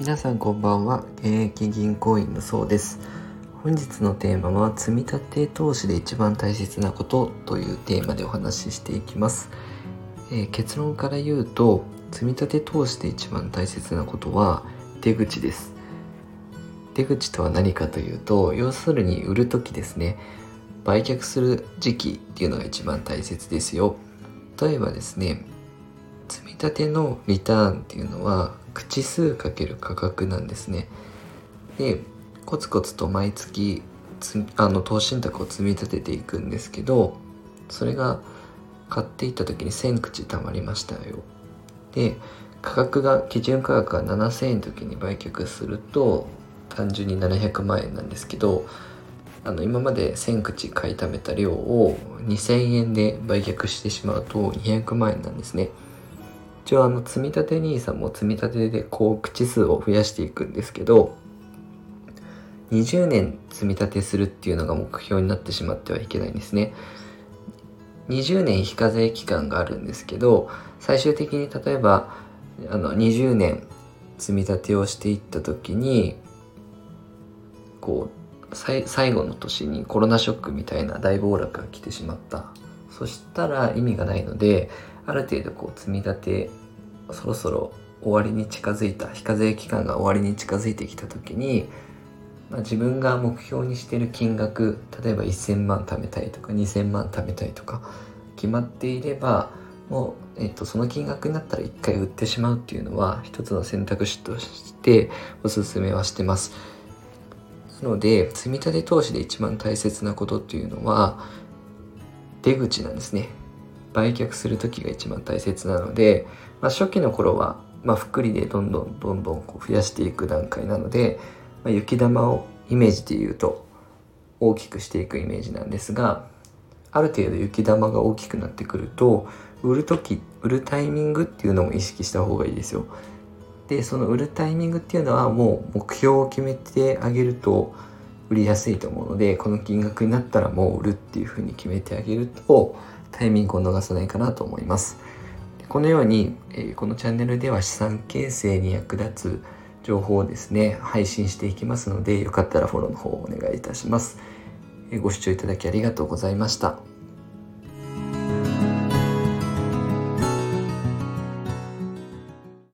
皆さんこんばんは。現役銀行員のそうです。本日のテーマは積立投資で一番大切なことというテーマでお話ししていきます、えー、結論から言うと積立投資で一番大切なことは出口です。出口とは何かというと要するに売る時ですね。売却する時期っていうのが一番大切ですよ。例えばですね積み立てのリターンっていうのは口数かける価格なんですね。でコツコツと毎月あの投資信託を積み立てていくんですけどそれが買っていった時に1000口貯まりましたよ。で価格が基準価格が7000円の時に売却すると単純に700万円なんですけどあの今まで1000口買いためた量を2000円で売却してしまうと200万円なんですね。一応あの積立 NISA も積み立てでこう口数を増やしていくんですけど20年積み立てするっていうのが目標になってしまってはいけないんですね。20年非課税期間があるんですけど最終的に例えばあの20年積み立てをしていった時にこう最後の年にコロナショックみたいな大暴落が来てしまった。そしたら意味がないのである程度こう積み立てそろそろ終わりに近づいた非課税期間が終わりに近づいてきた時に、まあ、自分が目標にしてる金額例えば1000万貯めたいとか2000万貯めたいとか決まっていればもう、えっと、その金額になったら一回売ってしまうっていうのは一つの選択肢としておすすめはしてます。なので積立投資で一番大切なことっていうのは出口なんですね売却する時が一番大切なので、まあ、初期の頃は、まあ、福利でどんどんどんどんこう増やしていく段階なので、まあ、雪玉をイメージで言うと大きくしていくイメージなんですがある程度雪玉が大きくなってくると売る時売るタイミングっていうのも意識した方がいいですよ。でその売るタイミングっていうのはもう目標を決めてあげると売りやすいと思うのでこの金額になったらもう売るっていうふうに決めてあげるとタイミングを逃さないかなと思います。このように、えこのチャンネルでは資産形成に役立つ情報をですね配信していきますのでよかったらフォローの方をお願いいたします。ご視聴いただきありがとうございました。